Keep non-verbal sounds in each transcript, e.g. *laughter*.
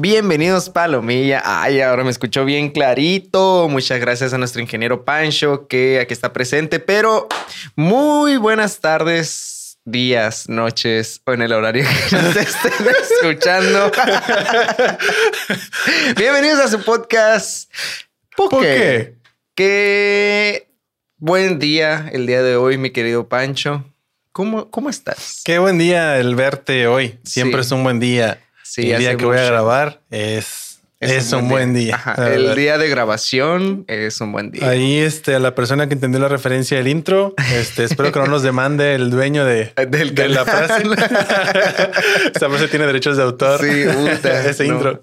Bienvenidos Palomilla. Ay, ahora me escuchó bien clarito. Muchas gracias a nuestro ingeniero Pancho que aquí está presente, pero muy buenas tardes, días, noches o en el horario que nos *laughs* estén escuchando. Bienvenidos a su podcast. ¿Por qué? Qué buen día el día de hoy, mi querido Pancho. ¿Cómo, cómo estás? Qué buen día el verte hoy. Siempre Sí. es un buen día. Sí, el día que voy a grabar es, es, un, buen día. Ajá, El día de grabación es un buen día. Ahí, este, a la persona que entendió la referencia del intro, este, espero que no nos demande el dueño de, *laughs* Del de la frase. *laughs* Esta frase tiene derechos de autor. Sí, puta, *laughs* Ese intro.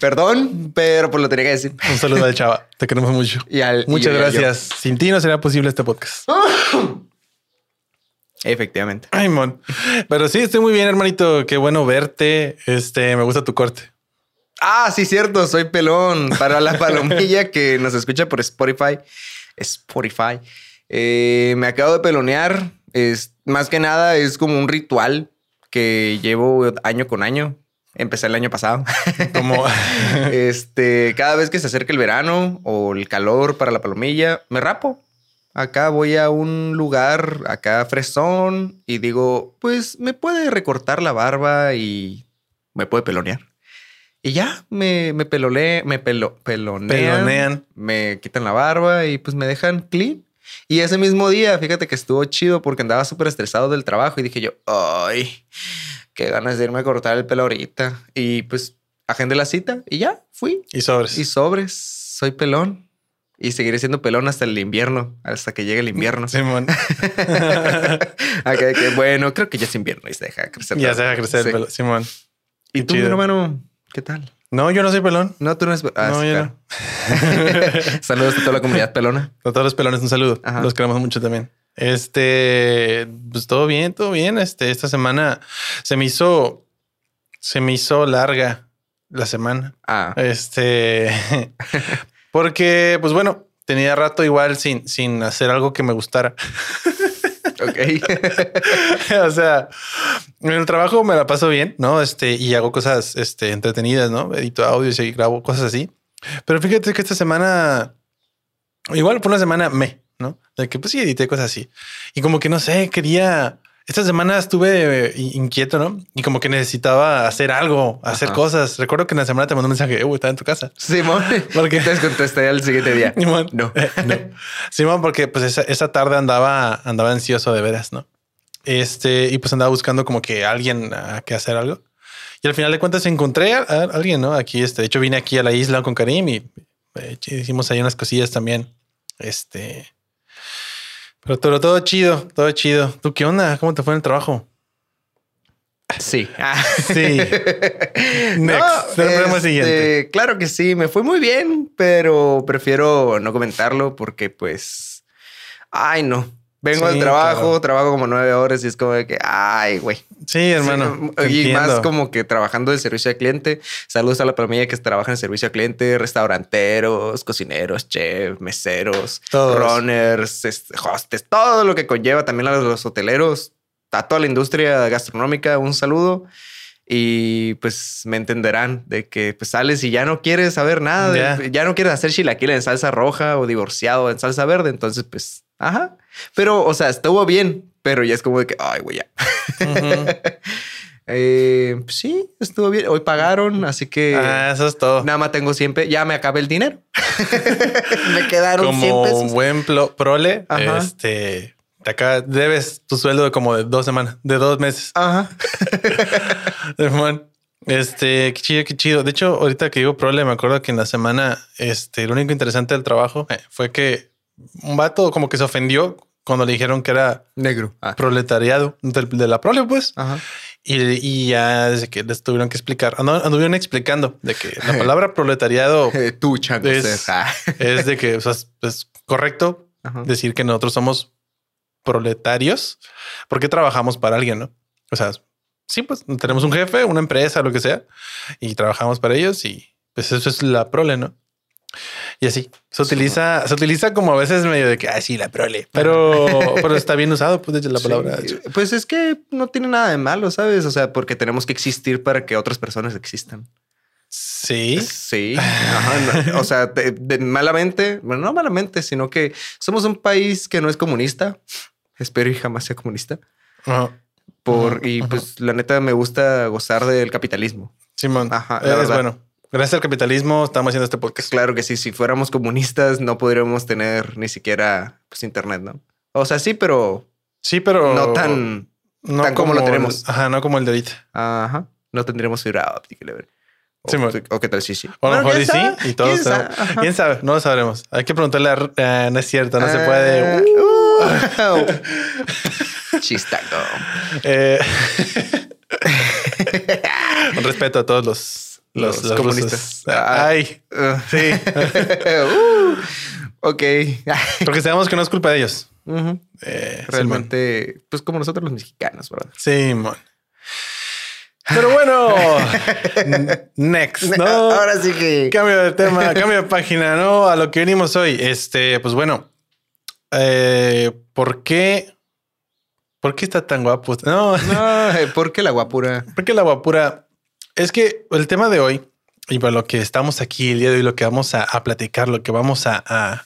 Perdón, pero pues lo tenía que decir. Un saludo al chava. Te queremos mucho. Y al- Muchas y gracias. Sin ti no sería posible este podcast. Efectivamente. Ay, mon. Pero sí, estoy muy bien, hermanito. Qué bueno verte. Este, me gusta tu corte. Ah, sí, cierto, soy pelón. Para la *laughs* palomilla que nos escucha por Spotify. Spotify. Eh, me acabo de pelonear. Es, más que nada es como un ritual que llevo año con año. Empecé el año pasado. *laughs* Como este, cada vez que se acerca el verano o el calor para la palomilla, me rapo. Acá voy a un lugar, acá fresón, y digo, pues me puede recortar la barba y me puede pelonear. Y ya, me, me pelole, me pelo, pelonean, Pelonean. me quitan la barba y pues me dejan clean. Y ese mismo día, fíjate que estuvo chido porque andaba súper estresado del trabajo y dije yo, ay, qué ganas de irme a cortar el pelo ahorita. Y pues agendé la cita y ya fui. y sobres. Y sobres, soy pelón. Y seguiré siendo pelón hasta el invierno, hasta que llegue el invierno. *laughs* Simón. *laughs* Que, bueno, creo que ya es invierno y se deja crecer. ya se deja crecer Sí. el pelo. Simón. ¿Y Qué tú, mi hermano? ¿Qué tal? No, yo no soy pelón. No, tú no eres... Ah, No, sí, yo claro. *laughs* Saludos a toda la comunidad pelona. A todos los pelones, un saludo. Ajá. Los queremos mucho también. Este, pues todo bien, todo bien. Este, esta semana se me hizo, se me hizo larga la semana. Ah, Este, porque, pues bueno, tenía rato igual sin, sin hacer algo que me gustara. *laughs* ok. *laughs* o sea, en el trabajo me la paso bien, ¿no? Este, y hago cosas este, entretenidas, ¿no? Edito audios y grabo cosas así. Pero fíjate que esta semana, igual fue una semana me, ¿no? De que pues sí, edité cosas así. Y como que no sé, quería, esta semana estuve eh, inquieto, ¿no? Y como que necesitaba hacer algo, hacer Ajá. cosas. Recuerdo que en la semana te mandé un mensaje, eh, estaba en tu casa. Simón, *laughs* ¿Por qué? *laughs* Entonces contesté al siguiente día. Simón. No. no. *laughs* Simón, porque pues esa, esa tarde andaba, andaba ansioso de veras, ¿no? Este, y pues andaba buscando como que alguien a que hacer algo. Y al final de cuentas encontré a, a alguien, ¿no? Aquí, este, de hecho vine aquí a la isla con Karim y eh, hicimos ahí unas cosillas también. Este, pero todo, todo chido, todo chido. ¿Tú qué onda? ¿Cómo te fue en el trabajo? Sí. Ah. Sí. *laughs* Next. Este, siguiente. Claro que sí, me fue muy bien, pero prefiero no comentarlo porque, pues, ay, no. Vengo Sí, al trabajo, claro. trabajo como nueve horas y es como de que, ay, güey. Sí, hermano. Sí, y más entiendo. como que trabajando de servicio al cliente. Saludos a la palomilla que trabaja en servicio al cliente, restauranteros, cocineros, chef, meseros, Todos. runners, hostes, todo lo que conlleva también a los hoteleros, a toda la industria gastronómica. Un saludo. Y pues me entenderán de que pues sales y ya no quieres saber nada, de- Ya. ya no quieres hacer chilaquiles en salsa roja o divorciado en salsa verde. Entonces, pues, ajá. Pero, o sea, estuvo bien, pero ya es como de que, ay, güey, ya. Ujú. *laughs* Eh, pues sí, estuvo bien. Hoy pagaron, así que Ah, eso es todo. nada más tengo 100 pesos. Ya me acabé el dinero. *laughs* me quedaron 100 como pesos. un buen plo- prole, Ajá. este, te acá debes tu sueldo de como de dos semanas, de dos meses. Ajá. *laughs* Este, qué chido, qué chido. De hecho, ahorita que digo prole, me acuerdo que en la semana, este, lo único interesante del trabajo eh, fue que un vato como que se ofendió cuando le dijeron que era Negro. Ah. proletariado de, la prole, pues. Ajá. Y, y ya desde que les tuvieron que explicar, andu- anduvieron explicando de que la *laughs* palabra proletariado *laughs* Eh, tú. Es-. Ah. *laughs* es de que o sea, es- es correcto Ajá. decir que nosotros somos proletarios porque trabajamos para alguien, ¿no? O sea, sí, pues tenemos un jefe, una empresa, lo que sea, y trabajamos para ellos y pues eso es la prole, ¿no? Y así se utiliza, se utiliza como a veces medio de que, ay, sí, la prole, pero, *laughs* pero está bien usado, pues, la palabra. Pues es que no tiene nada de malo, ¿sabes? O sea, porque tenemos que existir para que otras personas existan. Sí. Sí. o sea, malamente, bueno, no malamente, sino que somos un país que no es comunista. Espero y jamás sea comunista. Por, y pues la neta me gusta gozar del capitalismo. Simón. Ajá. Es bueno. Gracias al capitalismo estamos haciendo este podcast. Claro que sí. Si fuéramos comunistas, no podríamos tener ni siquiera pues, internet, ¿no? O sea, sí, pero. Sí, pero. No tan. No como, lo tenemos. ajá, no como el de ahorita. Ajá. No tendríamos fibra óptica, o, o, qué tal sí, sí. O a lo mejor sí, y todos ¿Quién sabe? ¿Quién sabe? No lo sabremos. Hay que preguntarle a... Eh, no es cierto, no se ah, puede. Uh. *laughs* Chistaco. Eh, *laughs* un respeto a todos los, los, comunistas. Ah, Ay, uh. sí. *laughs* uh. ok. Porque sabemos que no es culpa de ellos. eh, Realmente, pues como nosotros los mexicanos, ¿verdad? Sí, mon. Pero bueno, *laughs* next, ¿no? Ahora sí que cambio de tema, cambio de página, ¿no? A lo que venimos hoy. Este, pues bueno, eh, ¿por qué? ¿Por qué está tan guapo? No, no, eh, ¿por qué la guapura? ¿Por qué la guapura? Es que el tema de hoy y para lo que estamos aquí el día de hoy, lo que vamos a, platicar, lo que vamos a, a,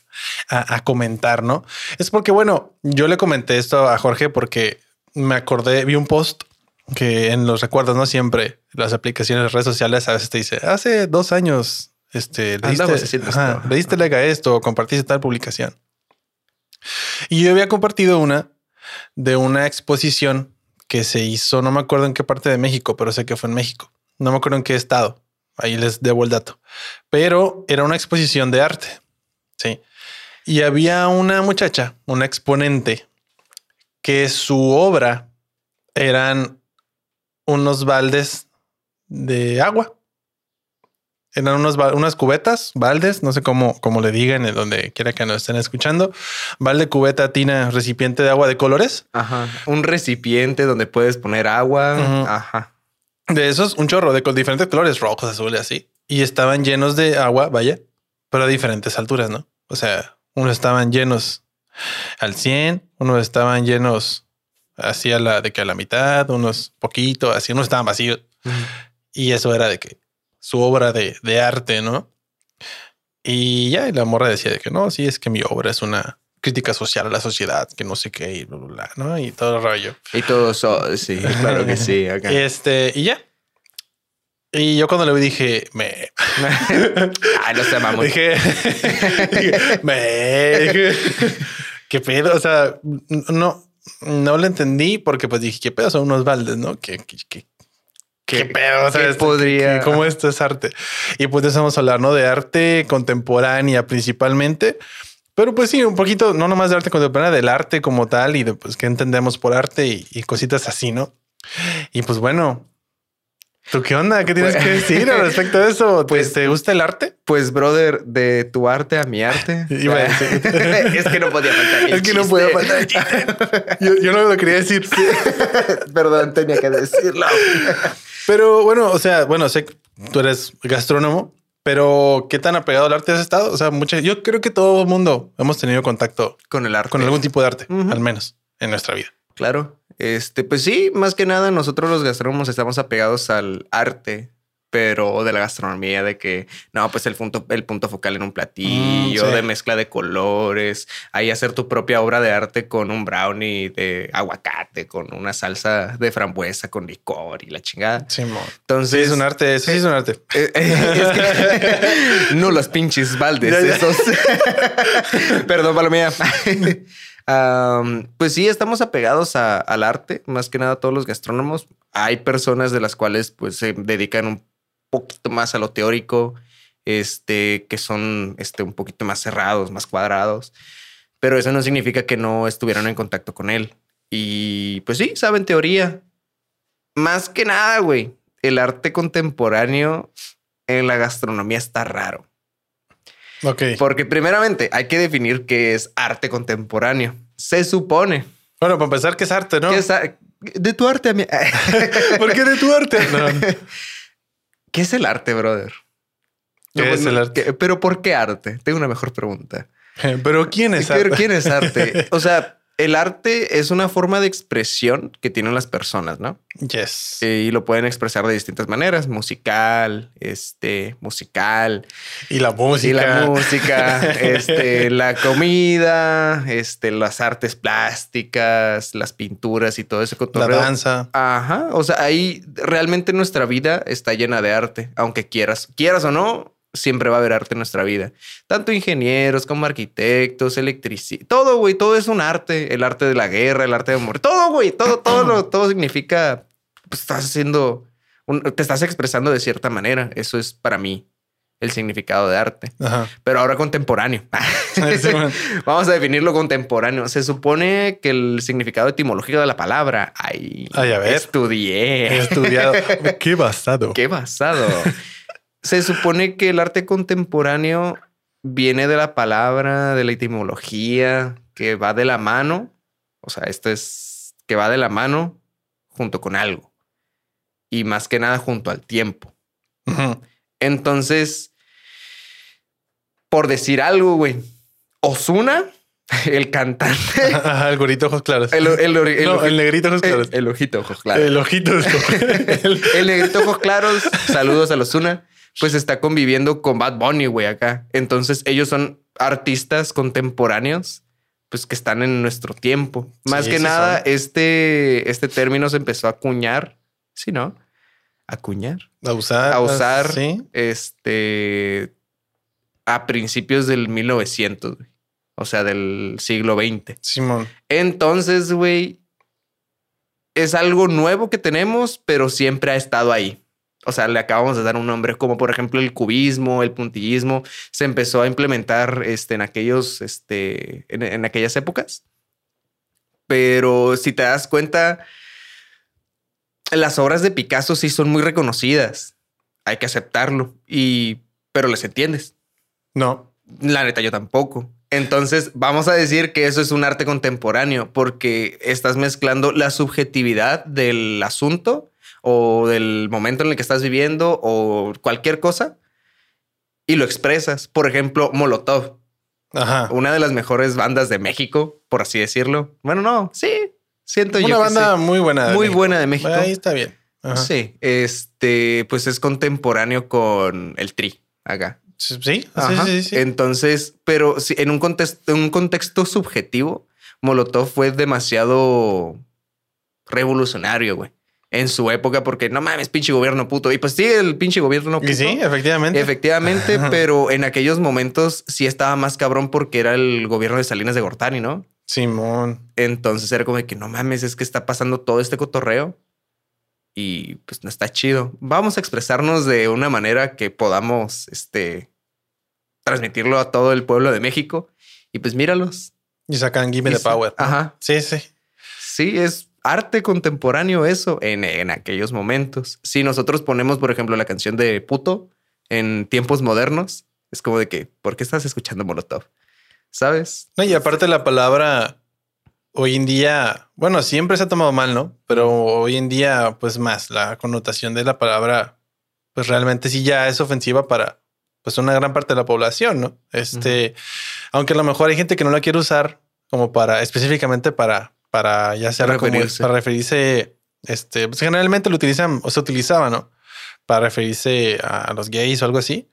a, comentar, ¿no? Es porque, bueno, yo le comenté esto a Jorge porque me acordé, vi un post que en los recuerdos, no siempre las aplicaciones de redes sociales a veces te dice hace dos años, este, le diste, ajá, le diste like a esto o compartiste tal publicación. Y yo había compartido una de una exposición que se hizo, no me acuerdo en qué parte de México, pero sé que fue en México. No me acuerdo en qué estado. Ahí les debo el dato. Pero era una exposición de arte. Sí. Y había una muchacha, una exponente, que su obra eran unos baldes de agua. Eran unos, unas cubetas, baldes, no sé cómo, cómo le digan, en donde quiera que nos estén escuchando. Balde, cubeta, tina, recipiente de agua de colores. Ajá. Un recipiente donde puedes poner agua. Ajá. De esos, un chorro de diferentes colores, rojos, azules, así. Y estaban llenos de agua, vaya, pero a diferentes alturas, ¿no? O sea, unos estaban llenos al 100, unos estaban llenos Hacía la de que a la mitad, unos poquitos, así, unos estaban vacíos. Y eso era de que su obra de, de arte, ¿no? Y ya, y la morra decía de que no, sí, es que mi obra es una crítica social a la sociedad, que no sé qué, y bla, bla, bla, ¿no? Y todo el rollo. Y todo eso, sí, claro que sí. *laughs* Acá. Este, y ya. Y yo cuando le vi dije, me. *laughs* Ay, no se mamón. *laughs* Dije, me. ¿Qué pedo? O sea, no, no lo entendí porque pues dije, ¿qué pedo son unos baldes, no? ¿Qué, qué, qué, pedo? ¿Qué podría? ¿Cómo esto es arte? Y pues empezamos a hablar, ¿no? De arte contemporánea principalmente. Pero pues sí, un poquito, no nomás de arte contemporánea, del arte como tal y de pues qué entendemos por arte y, y cositas así, ¿no? Y pues bueno, ¿Tú qué onda? ¿Qué tienes que pues, decir al respecto de eso? Pues, ¿Te gusta el arte? Pues, brother, de tu arte a mi arte. *laughs* *laughs* es que no podía faltar. es que no podía faltar. yo, yo, no lo quería decir. *laughs* Perdón, tenía que decirlo. pero bueno, o sea, bueno, sé que tú eres gastrónomo, pero ¿qué tan apegado al arte has estado? O sea, mucha, yo creo que todo el mundo hemos tenido contacto con el arte, con algún tipo de arte, al menos en nuestra vida. Claro. Este, pues sí, más que nada nosotros los gastrónomos estamos apegados al arte, pero de la gastronomía, de que no, pues el punto, el punto focal en un platillo, mm, de mezcla de colores, ahí hacer tu propia obra de arte con un brownie de aguacate, con una salsa de frambuesa, con licor y la chingada. Sí, Entonces es un arte, eso sí es un arte. *laughs* Eh, eh, *laughs* no los pinches baldes, esos. *laughs* Perdón, palomía pues sí, estamos apegados al arte, más que nada todos los gastrónomos. Hay personas de las cuales pues se dedican un poquito más a lo teórico, este, que son este, un poquito más cerrados, más cuadrados, pero eso no significa que no estuvieran en contacto con él. Y pues sí, saben teoría. Más que nada, güey, el arte contemporáneo en la gastronomía está raro. Ok. Porque primeramente hay que definir qué es arte contemporáneo. Se supone. Bueno, para empezar, ¿qué es arte, no? es de tu arte a mí. *laughs* ¿Por qué de tu arte? *laughs* ¿Qué es el arte, brother? ¿Qué es el arte? ¿qué- pero ¿por qué arte? Tengo una mejor pregunta. *laughs* Pero ¿quién es Pero arte? ¿quién es arte? O sea, el arte es una forma de expresión que tienen las personas, ¿no? Yes. Eh, y lo pueden expresar de distintas maneras, musical, este, musical, Y la música. y la música, *laughs* este, la comida, este, las artes plásticas, las pinturas y todo ese la danza. Ajá, o sea, ahí realmente nuestra vida está llena de arte, aunque quieras, quieras o no, siempre va a haber arte en nuestra vida. Tanto ingenieros como arquitectos, electricistas, todo, güey, todo es un arte, el arte de la guerra, el arte de amor, todo, güey, todo, todo, lo, *clears throat* todo significa, pues estás haciendo, un- te estás expresando de cierta manera, eso es para mí el significado de arte, Ajá. pero ahora contemporáneo. *laughs* Vamos a definirlo contemporáneo. Se supone que el significado etimológico de la palabra, ay, Ay, a ver. He estudié. estudiado. *laughs* Qué basado. Qué basado. Se supone que el arte contemporáneo viene de la palabra, de la etimología, que va de la mano. O sea, esto es que va de la mano junto con algo. Y más que nada junto al tiempo. Entonces, por decir algo, güey, Osuna, *laughs* el cantante, Ajá, *laughs* el gorito ojos claros. el, el, el- el no, oji- el negrito ojos claros. el- ojito, ojos claros. *laughs* El ojito. el- El negrito ojos claros, saludos a los Una, pues está conviviendo con Bad Bunny, güey, acá. Entonces ellos son artistas contemporáneos, pues que están en nuestro tiempo. Más Sí, que nada, son. este, este término se empezó a acuñar, ¿sí, no? Acuñar. a usar. A usar. Sí. Este, a principios del 1900, güey. O sea, del siglo XX. Simón. Entonces, güey, es algo nuevo que tenemos, pero siempre ha estado ahí. O sea, le acabamos de dar un nombre, como por ejemplo el cubismo, el puntillismo, se empezó a implementar este, en aquellos, este, en, en aquellas épocas. Pero si te das cuenta, las obras de Picasso sí son muy reconocidas. Hay que aceptarlo. Y, pero les entiendes. No. La neta, yo tampoco. Entonces, vamos a decir que eso es un arte contemporáneo porque estás mezclando la subjetividad del asunto o del momento en el que estás viviendo o cualquier cosa y lo expresas. Por ejemplo, Molotov, Ajá. una de las mejores bandas de México, por así decirlo. Bueno, no, sí, siento yo Una que banda sí. muy buena. de muy México. buena de México. Ahí está bien. Ajá. Sí, este, pues es contemporáneo con el Tri acá. Sí, sí, sí. Entonces, pero en un contexto, en un contexto subjetivo, Molotov fue demasiado revolucionario, güey. En su época, porque no mames, pinche gobierno puto. Y pues sí, el pinche gobierno puto. Y sí, efectivamente. Efectivamente, pero en aquellos momentos sí estaba más cabrón porque era el gobierno de Salinas de Gortari, ¿no? Simón. Entonces era como de que no mames, es que está pasando todo este cotorreo y pues no está chido. Vamos a expresarnos de una manera que podamos este transmitirlo a todo el pueblo de México y pues míralos. Y sacan Give Me the. Power. Ajá. Sí, sí. Sí, es arte contemporáneo eso en, en aquellos momentos. Si nosotros ponemos, por ejemplo, la canción de Puto en tiempos modernos, es como de que, ¿por qué estás escuchando Molotov? ¿Sabes? No, y aparte la palabra hoy en día, bueno, siempre se ha tomado mal, ¿no? Pero hoy en día, pues más, la connotación de la palabra, pues realmente sí ya es ofensiva para pues una gran parte de la población, ¿no? Este, aunque a lo mejor hay gente que no la quiere usar como para específicamente para, para ya sea Referirse. para referirse, este, pues generalmente lo utilizan o se utilizaba, ¿no? Para referirse a los gays o algo así.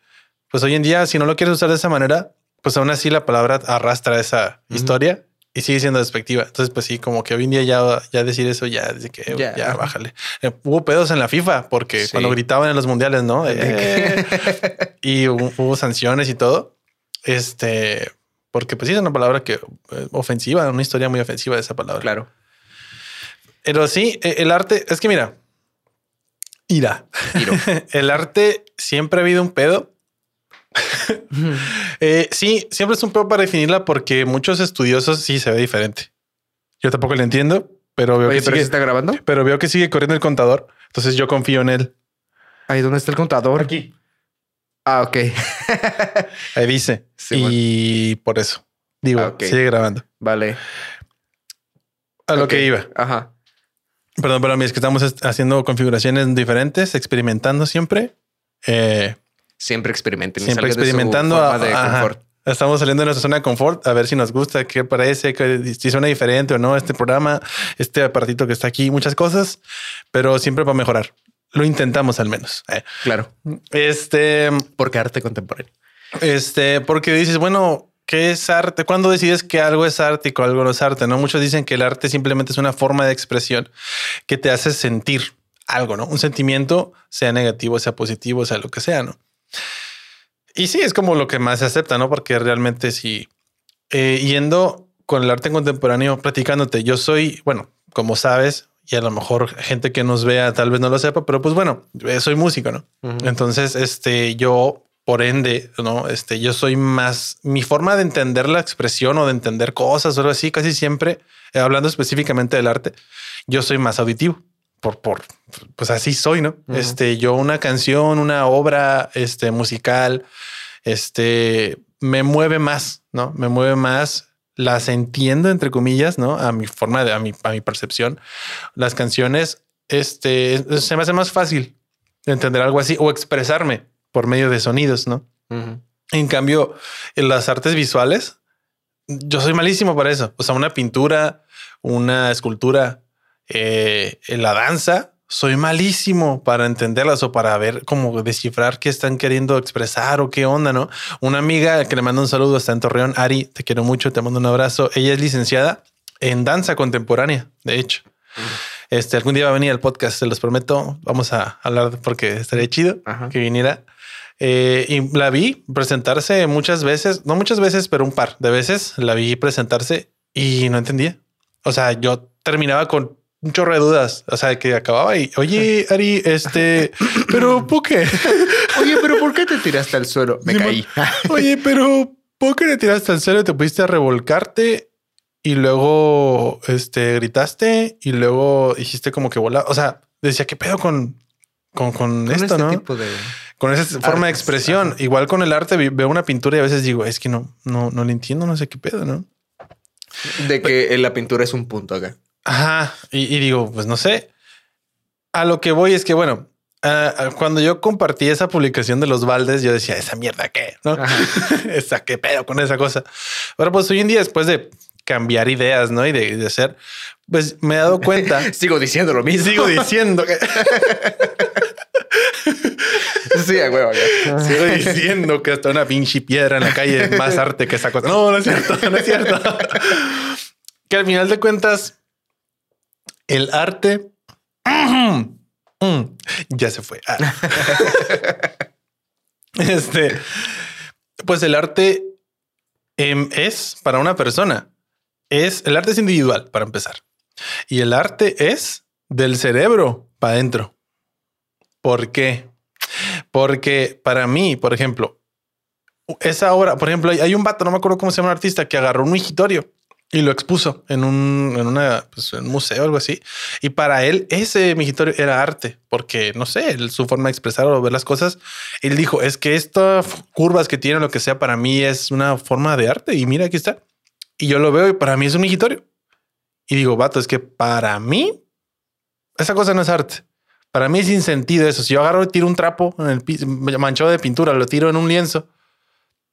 Pues hoy en día, si no lo quieres usar de esa manera, pues aún así la palabra arrastra esa Ujú. historia y sigue siendo despectiva. Entonces, pues sí, como que hoy en día ya, ya decir eso ya desde que Ya. ya, bájale. Eh, hubo pedos en la FIFA porque Sí. cuando gritaban en los mundiales, ¿no? *laughs* Eh, y hubo, hubo sanciones y todo. Este, porque pues sí es una palabra que eh, ofensiva, una historia muy ofensiva de esa palabra. Claro. Pero sí, eh, el arte es que mira, ira. Tiro. *laughs* El arte siempre ha habido un pedo. *laughs* Eh, sí, siempre es un pedo para definirla porque muchos estudiosos sí se ve diferente. Yo tampoco le entiendo, pero veo, Oye, que pero sigue, ¿sí está grabando? pero veo que sigue corriendo el contador. Entonces yo confío en él. Ahí, ¿dónde está el contador? Aquí. Ah, ok. *laughs* Ahí dice. Sí, y por eso digo, Ah, sigue grabando. Vale. A lo que iba. Ajá. Perdón, pero es que estamos est- haciendo configuraciones diferentes, experimentando siempre. Eh, siempre experimenten. Siempre salgan de su experimentando. a- de. Estamos saliendo de nuestra zona de confort a ver si nos gusta, qué parece, que, si suena diferente o no este programa, este aparatito que está aquí, muchas cosas, pero siempre para mejorar. Lo intentamos al menos. Eh, Claro, Este, porque arte contemporáneo. este, porque dices, bueno, ¿qué es arte? ¿Cuándo decides que algo es arte y que algo no es arte? No muchos dicen que el arte simplemente es una forma de expresión que te hace sentir algo, no un sentimiento, sea negativo, sea positivo, sea lo que sea, no? Y sí, es como lo que más se acepta, no? Porque realmente sí, eh, yendo con el arte contemporáneo, platicándote, yo soy, bueno, como sabes, y a lo mejor gente que nos vea tal vez no lo sepa, pero pues bueno, eh, soy músico, ¿no? Entonces, este, yo, por ende, no, este, yo soy más mi forma de entender la expresión o de entender cosas o algo así, casi siempre, eh, hablando específicamente del arte, yo soy más auditivo. Por, por, pues así soy, ¿no? Ujú. Este, yo una canción, una obra, este, musical, este, me mueve más, ¿no? Me mueve más, las entiendo, entre comillas, ¿no? A mi forma de, a mi, a mi percepción. Las canciones, este, se me hace más fácil entender algo así o expresarme por medio de sonidos, ¿no? En cambio, en las artes visuales, yo soy malísimo para eso. O sea, una pintura, una escultura, eh, en la danza, soy malísimo para entenderlas o para ver cómo descifrar qué están queriendo expresar o qué onda, ¿no? Una amiga que le mando un saludo está en Torreón, Ari, te quiero mucho, te mando un abrazo. Ella es licenciada en danza contemporánea, de hecho. Este algún día va a venir al podcast, se los prometo. Vamos a hablar porque estaría chido Ajá. que viniera. Eh, y la vi presentarse muchas veces, no muchas veces, pero un par de veces la vi presentarse y no entendía. O sea, yo terminaba con un chorro de dudas. O sea, que acababa y, oye, Ari, este, pero ¿por qué? *laughs* Oye, pero ¿por qué te tiraste al suelo? Me caí. Oye, pero ¿por qué le tiraste al suelo y te pusiste a revolcarte y luego este, gritaste y luego hiciste como que volar? O sea, decía, ¿qué pedo con, con, con Con esto, este no? tipo de... Con esa forma de expresión. ajá. Igual con el arte, veo una pintura y a veces digo, es que no, no, no le entiendo, no sé qué pedo, ¿no? De que la pintura es un punto acá. Ajá. Y, y digo, pues no sé. A lo que voy es que, bueno, ah, cuando yo compartí esa publicación de los baldes, yo decía, esa mierda qué, ¿no? *laughs* esa qué pedo con esa cosa. Pero pues hoy en día, después de cambiar ideas, ¿no? Y de, de ser, pues me he dado cuenta. *laughs* Sigo diciendo lo mismo. sigo diciendo que *laughs* sí, a huevo. sigo diciendo que hasta una pinche piedra en la calle es más arte que esa cosa. No, no es cierto, no es cierto. que al final de cuentas, el arte Mm, ya se fue. Ah. *laughs* este, pues el arte em, es para una persona. Es el arte es individual para empezar y el arte es del cerebro para adentro. ¿Por qué? Porque para mí, por ejemplo, esa obra, por ejemplo, hay, hay un vato, no me acuerdo cómo se llama el artista, que agarró un migitorio y lo expuso en un, pues, en un museo algo así. Y para él, ese migitorio era arte, porque no sé, su forma de expresar o ver las cosas. Él dijo: Es que estas curvas que tiene, lo que sea, para mí es una forma de arte. Y mira, aquí está. Y yo lo veo y para mí es un migitorio. Y digo, vato, es que para mí esa cosa no es arte. Para mí es sin sentido eso. Si yo agarro y tiro un trapo en el manchado de pintura, lo tiro en un lienzo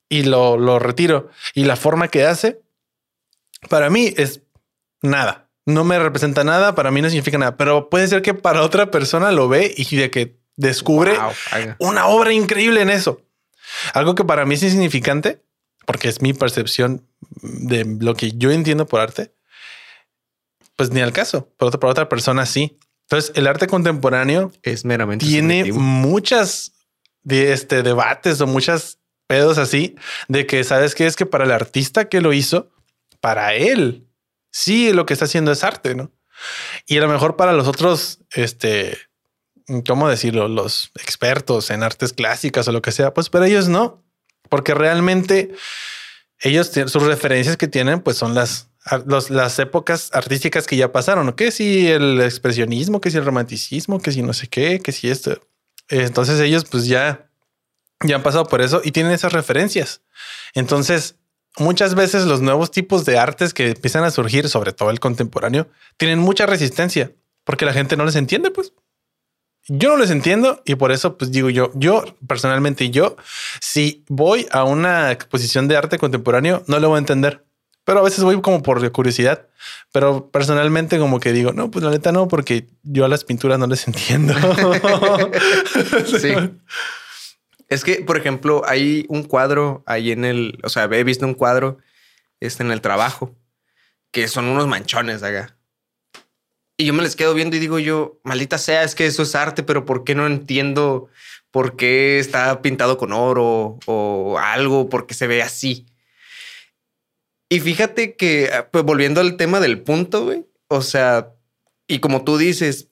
y lo, lo retiro y la forma que hace, para mí es nada. No me representa nada, para mí no significa nada, pero puede ser que para otra persona lo ve y de que descubre Wow, una obra increíble en eso. Algo que para mí es insignificante, porque es mi percepción de lo que yo entiendo por arte, pues ni al caso. Por otra, para otra persona sí. Entonces, el arte contemporáneo Es meramente tiene subjetivo. muchas de este debates o muchas pedos así de que sabes que es que para el artista que lo hizo, para él, sí lo que está haciendo es arte, ¿no? Y a lo mejor para los otros, este, ¿cómo decirlo? Los expertos en artes clásicas o lo que sea, pues para ellos no, porque realmente ellos sus referencias que tienen, pues son las, las épocas artísticas que ya pasaron. Que si el expresionismo, que si el romanticismo, que si no sé qué, que si esto. Entonces ellos pues ya, ya han pasado por eso y tienen esas referencias. Entonces, muchas veces los nuevos tipos de artes que empiezan a surgir, sobre todo el contemporáneo, tienen mucha resistencia porque la gente no les entiende, pues. Yo no les entiendo y por eso pues digo yo, yo personalmente yo, si voy a una exposición de arte contemporáneo, no lo voy a entender. Pero a veces voy como por curiosidad. Pero personalmente como que digo, no, pues la neta no, porque yo a las pinturas no les entiendo. *laughs* sí. *laughs* Es que, por ejemplo, hay un cuadro ahí en el, o sea, he visto un cuadro este, en el trabajo que son unos manchones acá. Y yo me les quedo viendo y digo yo, maldita sea, es que eso es arte, pero ¿por qué no entiendo por qué está pintado con oro o algo? ¿Por qué se ve así? Y fíjate que, pues volviendo al tema del punto, güey, o sea, y como tú dices,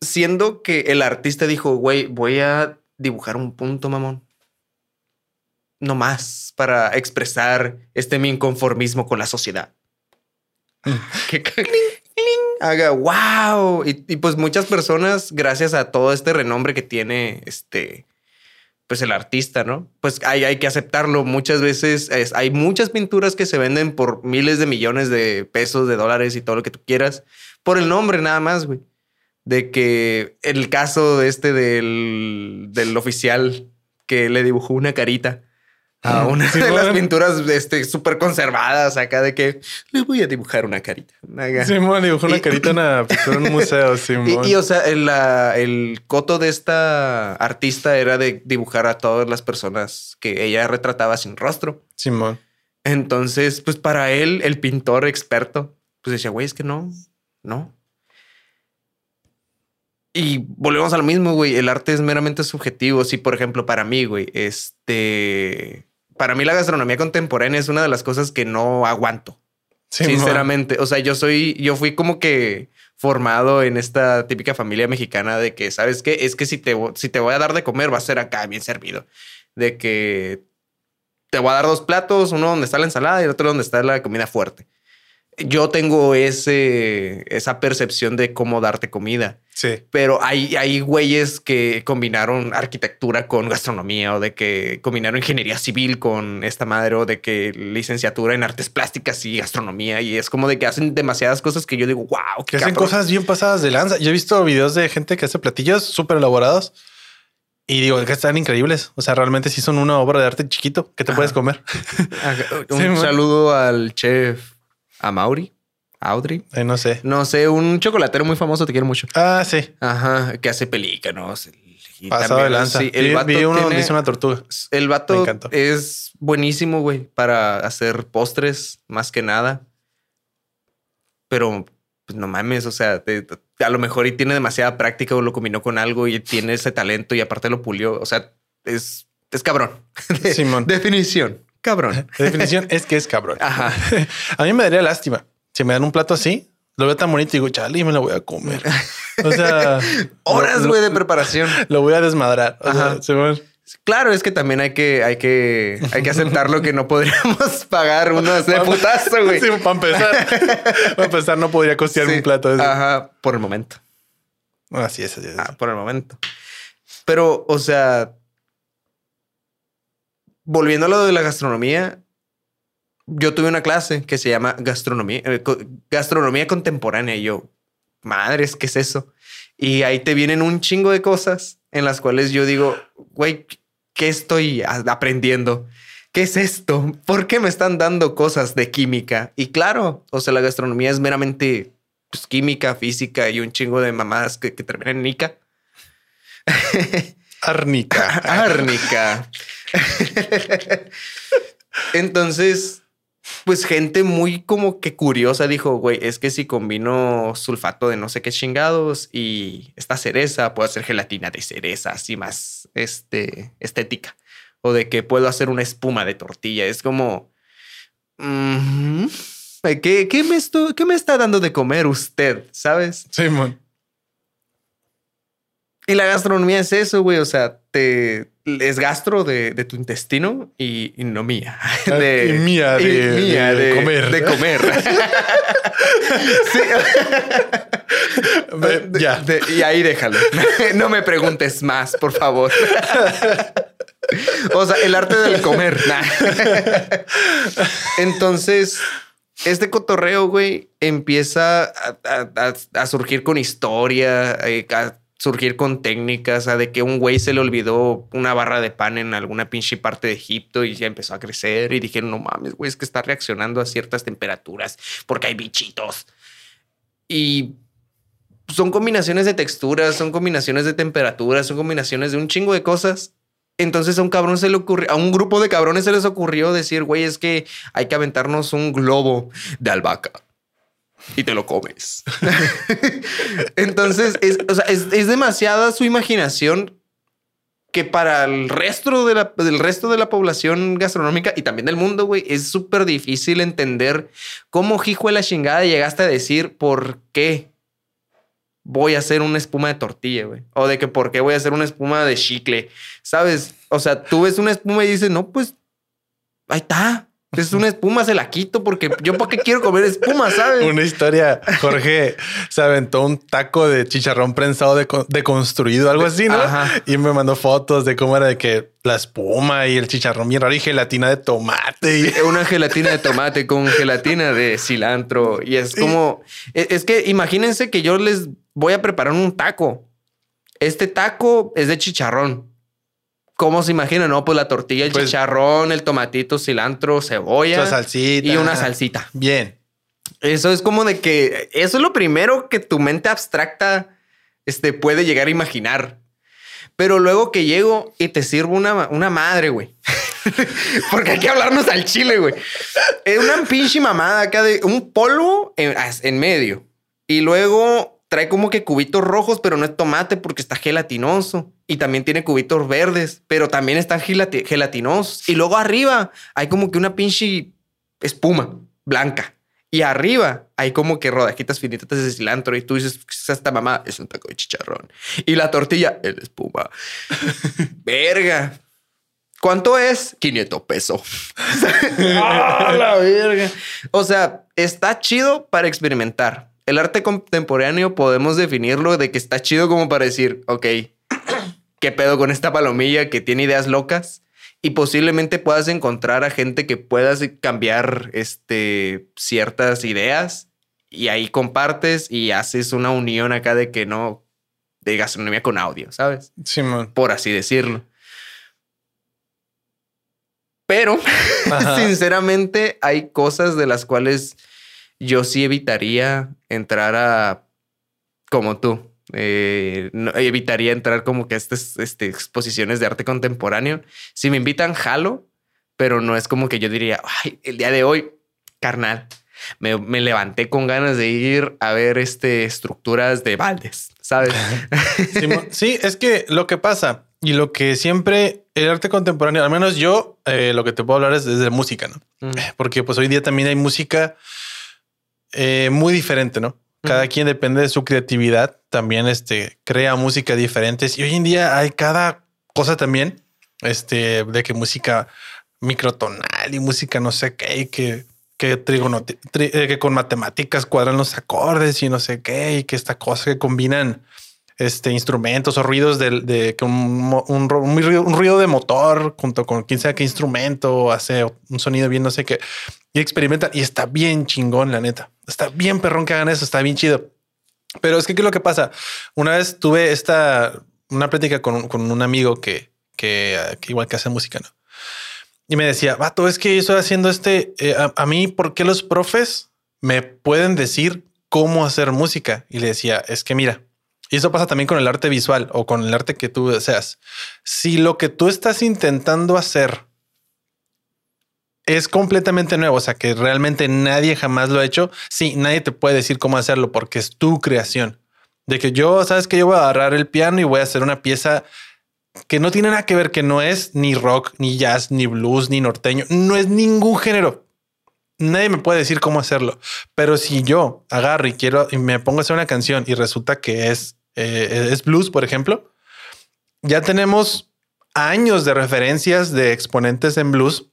siendo que el artista dijo, güey, voy a dibujar un punto, mamón. No más para expresar este mi inconformismo con la sociedad. *laughs* que haga wow. Y, y, pues muchas personas, gracias a todo este renombre que tiene este, pues el artista, ¿no? Pues hay, hay que aceptarlo. Muchas veces hay muchas pinturas que se venden por miles de millones de pesos, de dólares y todo lo que tú quieras, por el nombre nada más, güey de que el caso de este del, del oficial que le dibujó una carita a una de las pinturas este, súper conservadas acá de que le voy a dibujar una carita. Simón dibujó una carita en, *laughs* una en un museo. Simón. Y, y, o sea, el, la, el coto de esta artista era de dibujar a todas las personas que ella retrataba sin rostro. Simón. Entonces, pues para él, el pintor experto, pues decía, güey, es que no, no. Y volvemos a lo mismo, güey. El arte es meramente subjetivo. Si, por ejemplo, para mí, güey, este. Para mí, la gastronomía contemporánea es una de las cosas que no aguanto. sinceramente. O sea, yo soy. Yo fui como que formado en esta típica familia mexicana de que, ¿sabes qué? Es que si te, si te voy a dar de comer, va a ser acá bien servido. De que te voy a dar dos platos, uno donde está la ensalada y el otro donde está la comida fuerte. Yo tengo ese, esa percepción de cómo darte comida. Sí. Pero hay, hay güeyes que combinaron arquitectura con gastronomía o de que combinaron ingeniería civil con esta madre o de que licenciatura en artes plásticas y gastronomía. Y es como de que hacen demasiadas cosas que yo digo, wow, que hacen cosas bien pasadas de lanza. Yo he visto videos de gente que hace platillos súper elaborados y digo que están increíbles. O sea, realmente sí son una obra de arte chiquito que te puedes comer. *laughs* Un saludo al chef Amauri. Audrey. no sé. No sé, un chocolatero muy famoso, te quiero mucho. Ah, sí. Ajá, que hace pelícanos. Pasado de lanza. Sí, el vato vi uno donde hizo una tortuga. El vato es buenísimo, güey, para hacer postres, más que nada. Pero, pues no mames, o sea, a lo mejor y tiene demasiada práctica o lo combinó con algo y tiene ese talento y aparte lo pulió. O sea, es, es cabrón. *laughs* Simón. Definición. Cabrón. *laughs* definición es que es cabrón. Ajá. *laughs* a mí me daría lástima si me dan un plato así, lo veo tan bonito y digo, chale, me lo voy a comer. O sea, *laughs* horas, güey, de preparación. Lo voy a desmadrar. Claro, es que también hay que, hay que, hay que aceptar lo que no podríamos pagar uno de putazo, güey. Sí, para empezar. para empezar, no podría costear un plato. Ajá, por el momento. Así es, así es. Ah, por el momento. Pero, o sea, volviendo a lo de la gastronomía, yo tuve una clase que se llama gastronomía, eh, gastronomía contemporánea y yo, madres, ¿qué es eso? Y ahí te vienen un chingo de cosas en las cuales yo digo, güey, ¿qué estoy aprendiendo? ¿Qué es esto? ¿Por qué me están dando cosas de química? Y claro, o sea, la gastronomía es meramente pues, química, física y un chingo de mamadas que, que terminan en nica. *laughs* Árnica. Árnica. *laughs* Entonces, pues gente muy como que curiosa dijo, güey, es que si combino sulfato de no sé qué chingados y esta cereza, puedo hacer gelatina de cereza, así más este, estética. O de que puedo hacer una espuma de tortilla. Es como... ¿Qué, qué, me ¿Qué me está dando de comer usted? ¿Sabes? Simón. Y la gastronomía es eso, güey. O sea, te es gastro de, tu intestino y, no mía. Ah, *laughs* de, mía, de, comer. De comer. *laughs* ya. y ahí déjalo. *laughs* no me preguntes más, por favor. o sea, el arte del comer. Entonces, este cotorreo, güey, empieza a, surgir con historia, eh, surgir con técnicas, a de que un güey se le olvidó una barra de pan en alguna pinche parte de Egipto y ya empezó a crecer y dijeron, no mames, güey, es que está reaccionando a ciertas temperaturas porque hay bichitos. Y son combinaciones de texturas, son combinaciones de temperaturas, son combinaciones de un chingo de cosas. Entonces a un cabrón se le ocurrió, a un grupo de cabrones se les ocurrió decir, güey, es que hay que aventarnos un globo de albahaca y te lo comes. *laughs* Entonces, es, o sea, es, demasiada su imaginación que para el resto de la, del resto de la población gastronómica y también del mundo, güey, es súper difícil entender cómo hijo de la chingada llegaste a decir por qué voy a hacer una espuma de tortilla, güey. O de que por qué voy a hacer una espuma de chicle, ¿sabes? O sea, tú ves una espuma y dices, no, pues ahí está. Es una espuma, se la quito porque yo para qué quiero comer espuma, ¿sabes? Una historia, Jorge se aventó un taco de chicharrón prensado deconstruido, de algo así, ¿no? Y me mandó fotos de cómo era de que la espuma y el chicharrón bien raro y gelatina de tomate. Y... Una gelatina de tomate con gelatina de cilantro. Y es como, e, es que imagínense que yo les voy a preparar un taco. Este taco es de chicharrón. ¿Cómo se imagina? No, pues la tortilla, el pues chicharrón, el tomatito, cilantro, cebolla. Salsita. Y una salsita. Bien. Eso es como de que eso es lo primero que tu mente abstracta este, puede llegar a imaginar. Pero luego que llego y te sirvo una, una madre, güey. *laughs* Porque hay que hablarnos al chile, güey. Es una pinche mamada acá de un polvo en, en medio. Y luego trae como que cubitos rojos, pero no es tomate porque está gelatinoso. Y también tiene cubitos verdes, pero también están gelatinosos. Y luego arriba hay como que una pinche espuma blanca. Y arriba hay como que rodajitas finitas de cilantro. Y tú dices, esta mamá es un taco de chicharrón. Y la tortilla es espuma. *laughs* verga. ¿Cuánto es? 500 pesos. *laughs* ¡Ah, la verga! O sea, está chido para experimentar el arte contemporáneo podemos definirlo de que está chido como para decir, ok, ¿qué pedo con esta palomilla que tiene ideas locas? Y posiblemente puedas encontrar a gente que puedas cambiar este, ciertas ideas y ahí compartes y haces una unión acá de que no, de gastronomía con audio, ¿sabes? Sí, Por así decirlo. Pero, *laughs* sinceramente, hay cosas de las cuales yo sí evitaría entrar a como tú. Eh, evitaría entrar como que a estas este, exposiciones de arte contemporáneo. Si me invitan, jalo, pero no es como que yo diría, ay, el día de hoy, carnal, me, me levanté con ganas de ir a ver este, estructuras de baldes, ¿sabes? *laughs* *laughs* sí, es que lo que pasa y lo que siempre el arte contemporáneo, al menos yo, eh, lo que te puedo hablar es desde música, ¿no? Mm. Porque pues hoy día también hay música eh, muy diferente, ¿no? Cada quien depende de su creatividad, también este, crea música diferentes y hoy en día hay cada cosa también, este, de que música microtonal y música no sé qué, que, que, eh, que con matemáticas cuadran los acordes y no sé qué, y que esta cosa que combinan este, instrumentos o ruidos de, de un, un, ruido, de motor junto con quien sea qué instrumento hace un sonido bien, no sé qué, y experimentan. Y está bien chingón, la neta. Está bien perrón que hagan eso, está bien chido. Pero es que, ¿qué es lo que pasa? Una vez tuve esta, una plática con, con un amigo que, que, igual que hace música. Y me decía, vato, es que estoy haciendo este, eh, a, a mí, ¿por qué los profes me pueden decir cómo hacer música? Y le decía, es que mira, y eso pasa también con el arte visual o con el arte que tú deseas. Si lo que tú estás intentando hacer es completamente nuevo, o sea, que realmente nadie jamás lo ha hecho, sí, nadie te puede decir cómo hacerlo porque es tu creación. De que yo, sabes que yo voy a agarrar el piano y voy a hacer una pieza que no tiene nada que ver, que no es ni rock, ni jazz, ni blues, ni norteño, no es ningún género. Nadie me puede decir cómo hacerlo. Pero si yo agarro y quiero y me pongo a hacer una canción y resulta que es eh, es blues, por ejemplo, ya tenemos años de referencias de exponentes en blues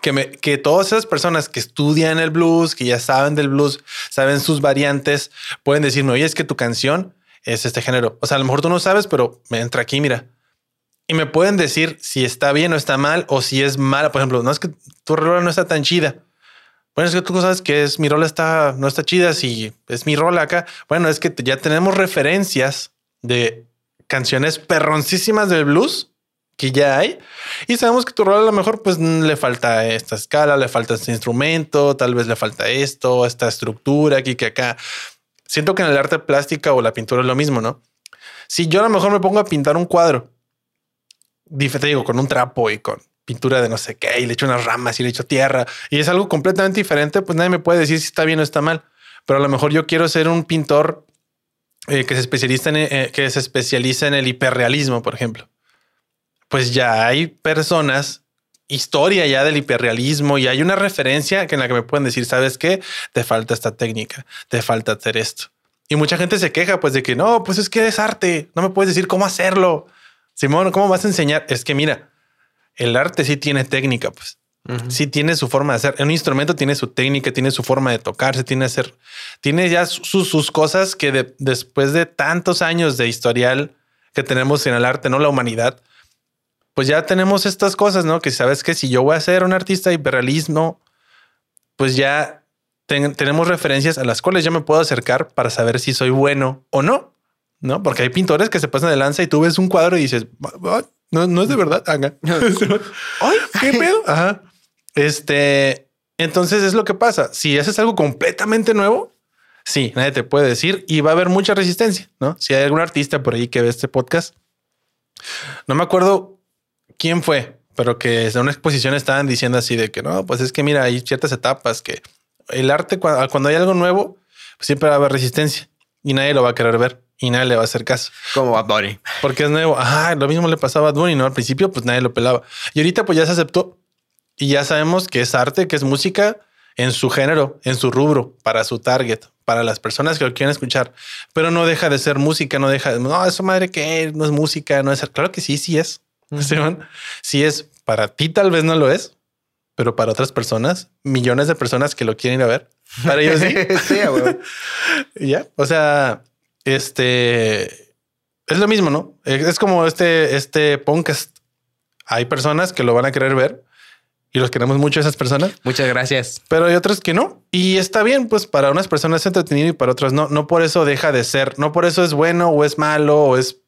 que, me, que todas esas personas que estudian el blues, que ya saben del blues, saben sus variantes, pueden decirme, oye, es que tu canción es este género. O sea, a lo mejor tú no sabes, pero me entra aquí, mira. Y me pueden decir si está bien o está mal, o si es mala. Por ejemplo, no es que tu rola no está tan chida. Bueno, es que tú sabes que es mi rola está, no está chida si es mi rola acá. Bueno, es que ya tenemos referencias de canciones perroncísimas del blues que ya hay y sabemos que tu rol a lo mejor pues le falta esta escala, le falta este instrumento, tal vez le falta esto, esta estructura aquí que acá. Siento que en el arte plástica o la pintura es lo mismo, ¿no? Si yo a lo mejor me pongo a pintar un cuadro, te digo, con un trapo y con pintura de no sé qué, y le echo unas ramas y le echo tierra, y es algo completamente diferente, pues nadie me puede decir si está bien o está mal. Pero a lo mejor yo quiero ser un pintor eh, que, se especializa en, eh, que se especializa en el hiperrealismo, por ejemplo. Pues ya hay personas, historia ya del hiperrealismo, y hay una referencia en la que me pueden decir, ¿sabes qué? Te falta esta técnica, te falta hacer esto. Y mucha gente se queja, pues, de que no, pues es que es arte, no me puedes decir cómo hacerlo. Simón, ¿cómo vas a enseñar? Es que mira, el arte sí tiene técnica, pues. Sí tiene su forma de hacer. Un instrumento tiene su técnica, tiene su forma de tocarse, tiene hacer, tiene ya sus, sus cosas que después de tantos años de historial que tenemos en el arte, no la humanidad, pues ya tenemos estas cosas, ¿no? Que sabes que si yo voy a ser un artista hiperrealismo, pues ya tenemos referencias a las cuales yo me puedo acercar para saber si soy bueno o no, ¿no? Porque hay pintores que se pasan de lanza y tú ves un cuadro y dices, no, no es de verdad. *laughs* Ay, *laughs* qué pedo. Ajá. Este, entonces es lo que pasa. Si haces algo completamente nuevo, sí, nadie te puede decir y va a haber mucha resistencia, ¿no? Si hay algún artista por ahí que ve este podcast, no me acuerdo quién fue, pero que en una exposición estaban diciendo así de que no, pues es que mira, hay ciertas etapas que el arte, cuando, hay algo nuevo, pues siempre va a haber resistencia y nadie lo va a querer ver y nadie le va a hacer caso. Como Bad Bunny. Porque es nuevo. Ajá, lo mismo le pasaba a Bad Bunny, ¿no? Al principio, pues nadie lo pelaba. Y ahorita, pues ya se aceptó. Y ya sabemos que es arte, que es música en su género, en su rubro, para su target, para las personas que lo quieren escuchar. Pero no deja de ser música, no deja de... No, eso madre que no es música, no es... Claro que sí, sí es. Sí es. Para ti tal vez no lo es, pero para otras personas, millones de personas que lo quieren ir a ver, para ellos sí. *laughs* sí, *laughs* ya, o sea, este es lo mismo, ¿no? Es como este, este podcast. Hay personas que lo van a querer ver y los queremos mucho esas personas. Muchas gracias. Pero hay otras que no. Y está bien, pues para unas personas es entretenido y para otras no. No por eso deja de ser. No por eso es bueno o es malo o es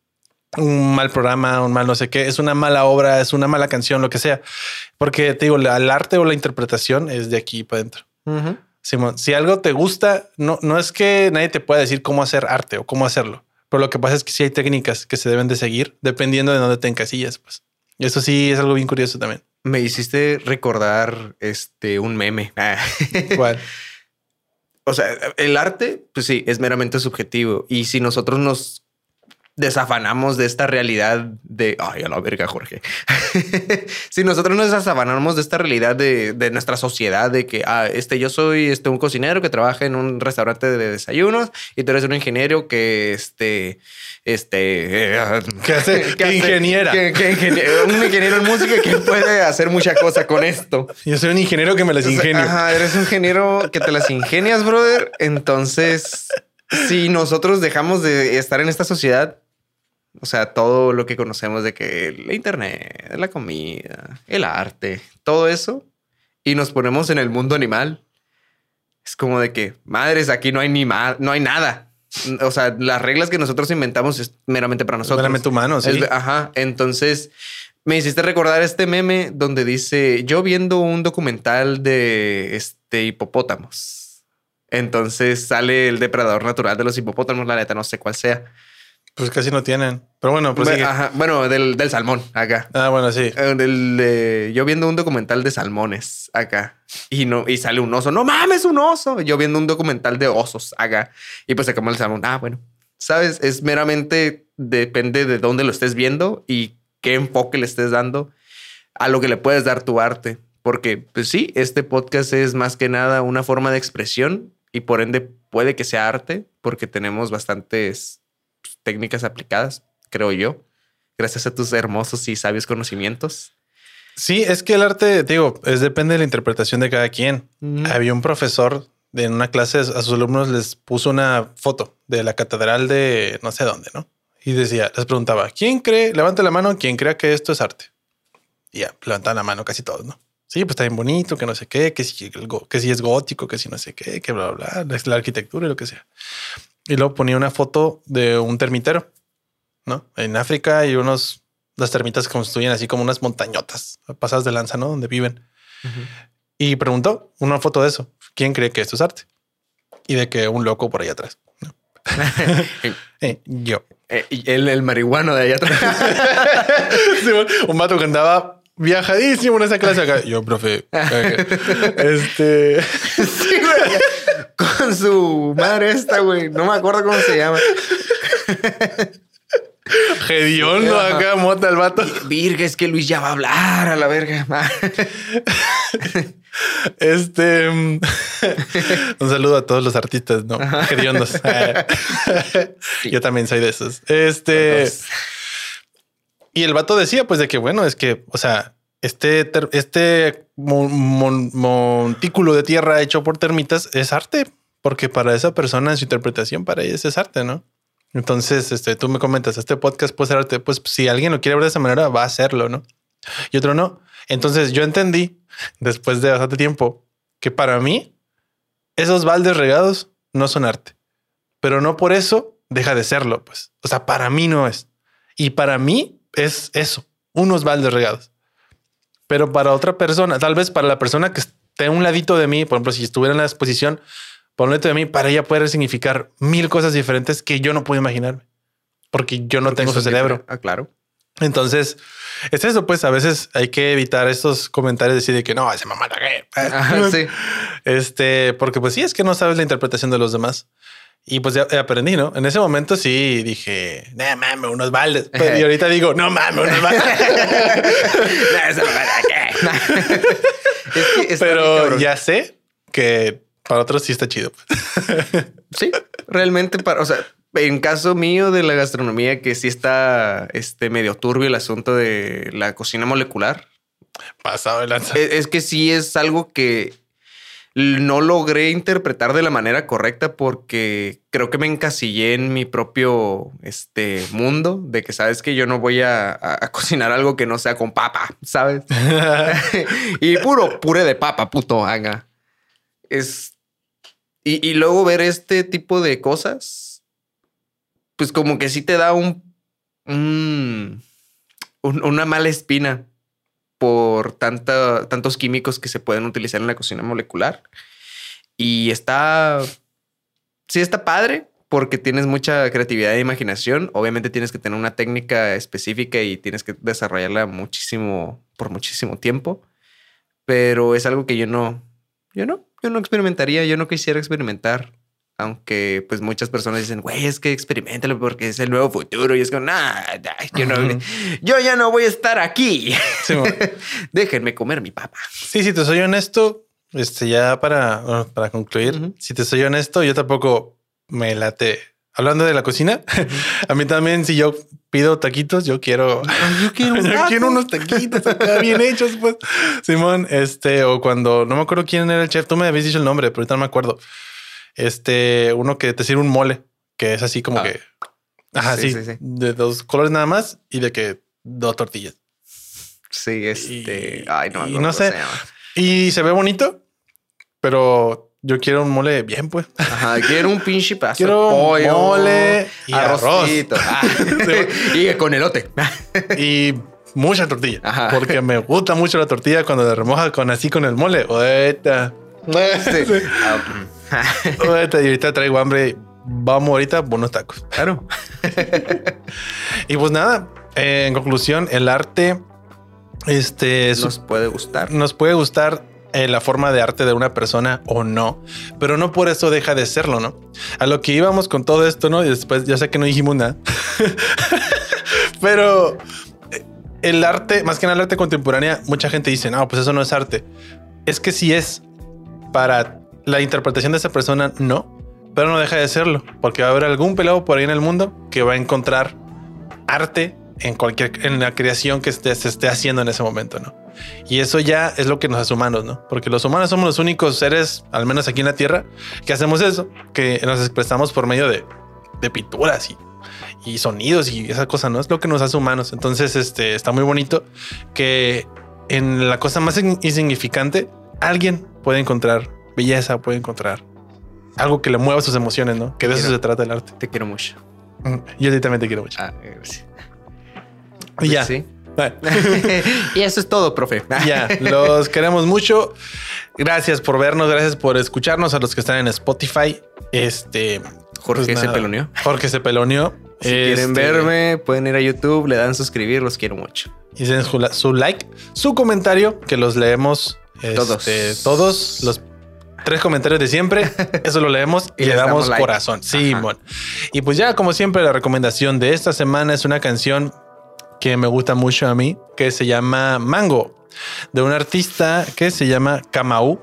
un mal programa, un mal no sé qué. Es una mala obra, es una mala canción, lo que sea. Porque te digo, el arte o la interpretación es de aquí para adentro. Simón, si algo te gusta, no, no es que nadie te pueda decir cómo hacer arte o cómo hacerlo. Pero lo que pasa es que sí hay técnicas que se deben de seguir dependiendo de dónde te encasillas. Pues y eso sí es algo bien curioso también. Me hiciste recordar este un meme. *laughs* ¿Cuál? o sea, el arte, pues sí, es meramente subjetivo. Y si nosotros nos desafanamos de esta realidad de ay, a la verga, Jorge. *laughs* si nosotros nos desafanamos de esta realidad de, de, nuestra sociedad, de que ah, este, yo soy este, un cocinero que trabaja en un restaurante de desayunos y tú eres un ingeniero que este, este, eh, que hace, *laughs* que ingeniera, un ingeniero en música que puede hacer mucha cosa con esto. Yo soy un ingeniero que me las ingenio. Ajá, eres un ingeniero que te las ingenias, brother. Entonces, si nosotros dejamos de estar en esta sociedad, o sea, todo lo que conocemos de que el internet, la comida, el arte, todo eso, y nos ponemos en el mundo animal, es como de que, madres, aquí no hay ni no hay nada. O sea, las reglas que nosotros inventamos es meramente para nosotros. Meramente humanos. Sí. ajá. Entonces, me hiciste recordar este meme donde dice, yo viendo un documental de este hipopótamos. Entonces sale el depredador natural de los hipopótamos, la neta, no sé cuál sea. Pues casi no tienen. Pero bueno, pues. Bueno, del, salmón acá. Ah, bueno, sí. Eh, yo viendo un documental de salmones acá y no, y sale un oso. No mames, un oso. Yo viendo un documental de osos acá y pues se come el salmón. Ah, bueno. Sabes, es meramente depende de dónde lo estés viendo y qué enfoque le estés dando a lo que le puedes dar tu arte. Porque, pues sí, este podcast es más que nada una forma de expresión y por ende puede que sea arte porque tenemos bastantes técnicas aplicadas, creo yo, gracias a tus hermosos y sabios conocimientos. Sí, es que el arte, digo, es depende de la interpretación de cada quien. Había un profesor de en una clase a sus alumnos les puso una foto de la catedral de no sé dónde, ¿no? Y decía, les preguntaba, ¿quién cree? Levante la mano, ¿quién crea que esto es arte? Y ya, levantan la mano casi todos, ¿no? Sí, pues está bien bonito, que no sé qué, que si, que si es gótico, que si no sé qué, que bla, bla, bla, la arquitectura y lo que sea y luego ponía una foto de un termitero ¿no? En África hay unos, las termitas que construyen así como unas montañotas pasadas de lanza, ¿no? Donde viven. Y preguntó una foto de eso. ¿Quién cree que esto es arte? Y de que un loco por ahí atrás. ¿no? *laughs* *laughs* Eh, yo. Eh, el, el marihuano de allá atrás. *laughs* Sí, un vato que andaba viajadísimo en esa clase acá. *laughs* Yo, profe. *laughs* este. Sí, güey. Con su madre esta, güey. No me acuerdo cómo se llama. *laughs* Gediondo Ajá. acá, mota el vato. Virga, es que Luis ya va a hablar a la verga. Este. mm, un saludo a todos los artistas, no hediondos. Yo también soy de esos. Este. Y el vato decía, pues, de que bueno, es que, o sea, este, este mon- mon- montículo de tierra hecho por termitas es arte, porque para esa persona, en su interpretación, para ellos es arte, ¿no? Entonces, este, tú me comentas, este podcast puede ser arte. Pues si alguien lo quiere ver de esa manera, va a hacerlo, ¿no? Y otro no. Entonces yo entendí, después de bastante tiempo, que para mí esos baldes regados no son arte, pero no por eso deja de serlo, pues. O sea, para mí no es. Y para mí es eso, unos baldes regados. Pero para otra persona, tal vez para la persona que esté a un ladito de mí, por ejemplo, si estuviera en la exposición, por un ladito de mí, para ella puede significar mil cosas diferentes que yo no puedo imaginarme. Porque yo no tengo su cerebro. Ah, claro. Entonces, es eso, pues a veces hay que evitar estos comentarios, decir de que no, ese mamá la sí. *laughs* Este, porque pues sí, es que no sabes la interpretación de los demás. Y pues ya aprendí, ¿no? En ese momento sí dije, no mames, unos baldes. Pero, y ahorita digo, no mames, unos *laughs* baldes. *laughs* Nah, *laughs* es que Pero ya sé que para otros sí está chido. Sí, realmente para, o sea, en caso mío de la gastronomía, que sí está este medio turbio el asunto de la cocina molecular, Pasado de lanza. es, es que sí es algo que no logré interpretar de la manera correcta porque creo que me encasillé en mi propio este mundo de que sabes que yo no voy a, cocinar algo que no sea con papa, ¿sabes? *laughs* *laughs* y puro puré de papa, puto haga. Es. Y, y luego ver este tipo de cosas, pues como que sí te da un- un- una mala espina por tantos químicos que se pueden utilizar en la cocina molecular. Y está. Sí, está padre porque tienes mucha creatividad e imaginación. Obviamente tienes que tener una técnica específica y tienes que desarrollarla muchísimo, por muchísimo tiempo. Pero es algo que yo no, yo no, yo no experimentaría, yo no quisiera experimentar. Aunque pues muchas personas dicen, güey, es que experimentalo porque es el nuevo futuro. Y es como, nah, yo, no, yo ya no voy a estar aquí. Sí, *laughs* Déjenme comer mi papa. Sí, si te soy honesto, este ya para, para concluir, si te soy honesto, yo tampoco me late. Hablando de la cocina, *laughs* a mí también, si yo pido taquitos, yo quiero, Yo quiero *laughs* un yo taco. quiero unos taquitos acá bien hechos, pues. Simón, este, o cuando no me acuerdo quién era el chef, tú me habías dicho el nombre, pero ahorita no me acuerdo. Este, uno que te sirve un mole, que es así como Ah. que, ajá, Sí, sí, sí, sí. de dos colores nada más y de que dos tortillas. Sí, este. Y- ay, no, y no sé. se llama. Y se ve bonito, pero yo quiero un mole bien, pues. Ajá, quiero un pinche pedazo Quiero de pollo, mole y arrocito. *laughs* Ah, y con elote. y mucha tortilla. Ajá. Porque me gusta mucho la tortilla cuando la remoja con así con el mole. *laughs* Sí. Ah, mm. *laughs* y ahorita traigo hambre. Vamos ahorita por unos tacos. Claro. *laughs* Y pues nada, eh, en conclusión, el arte este, es- Nos puede gustar. nos puede gustar eh, la forma de arte de una persona o no, pero no por eso deja de serlo, ¿no? A lo que íbamos con todo esto, ¿no? Y después ya sé que no dijimos nada, *laughs* pero eh, el arte, más que nada el arte contemporánea, mucha gente dice, no, pues eso no es arte. Es que sí es para la interpretación de esa persona, no, pero no deja de serlo, porque va a haber algún pelado por ahí en el mundo que va a encontrar arte en cualquier en la creación que se esté haciendo en ese momento, ¿no? Y eso ya es lo que nos hace humanos, ¿no? Porque los humanos somos los únicos seres, al menos aquí en la Tierra, que hacemos eso, que nos expresamos por medio de, pinturas y, y sonidos y esa cosa, ¿no? Es lo que nos hace humanos. Entonces, este, está muy bonito que en la cosa más in- insignificante, alguien puede encontrar belleza, puede encontrar algo que le mueva sus emociones, ¿no? Que de eso se trata el arte. Te quiero mucho. Yo a ti también te quiero mucho. Ah. Y ya. Sí. Bueno, *laughs* y eso es todo, profe. *laughs* ya, los queremos mucho. Gracias por vernos, gracias por escucharnos a los que están en Spotify. Este Jorge pues se peloneó. Jorge se peloneó. Si quieren Este, verme, pueden ir a YouTube, le dan suscribir, los quiero mucho. Y den su like, su comentario, que los leemos Todos. este, todos los tres comentarios de siempre. *laughs* Eso lo leemos y, Y le damos like. corazón. Sí. Y pues ya, como siempre, la recomendación de esta semana es una canción que me gusta mucho a mí, que se llama Mango, de un artista que se llama Kamau,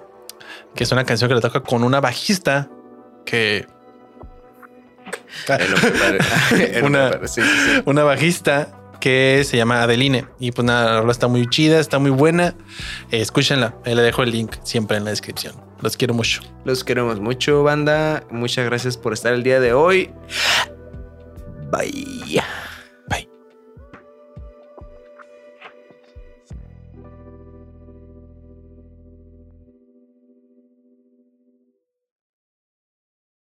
que es una canción que le toca con una bajista que *laughs* Una- prepare, sí, sí, sí. una bajista que se llama Adeline. Y pues nada, la rola está muy chida, está muy buena. Eh, escúchenla. Ahí le dejo el link siempre en la descripción. Los quiero mucho. Los queremos mucho, banda. Muchas gracias por estar el día de hoy. Bye.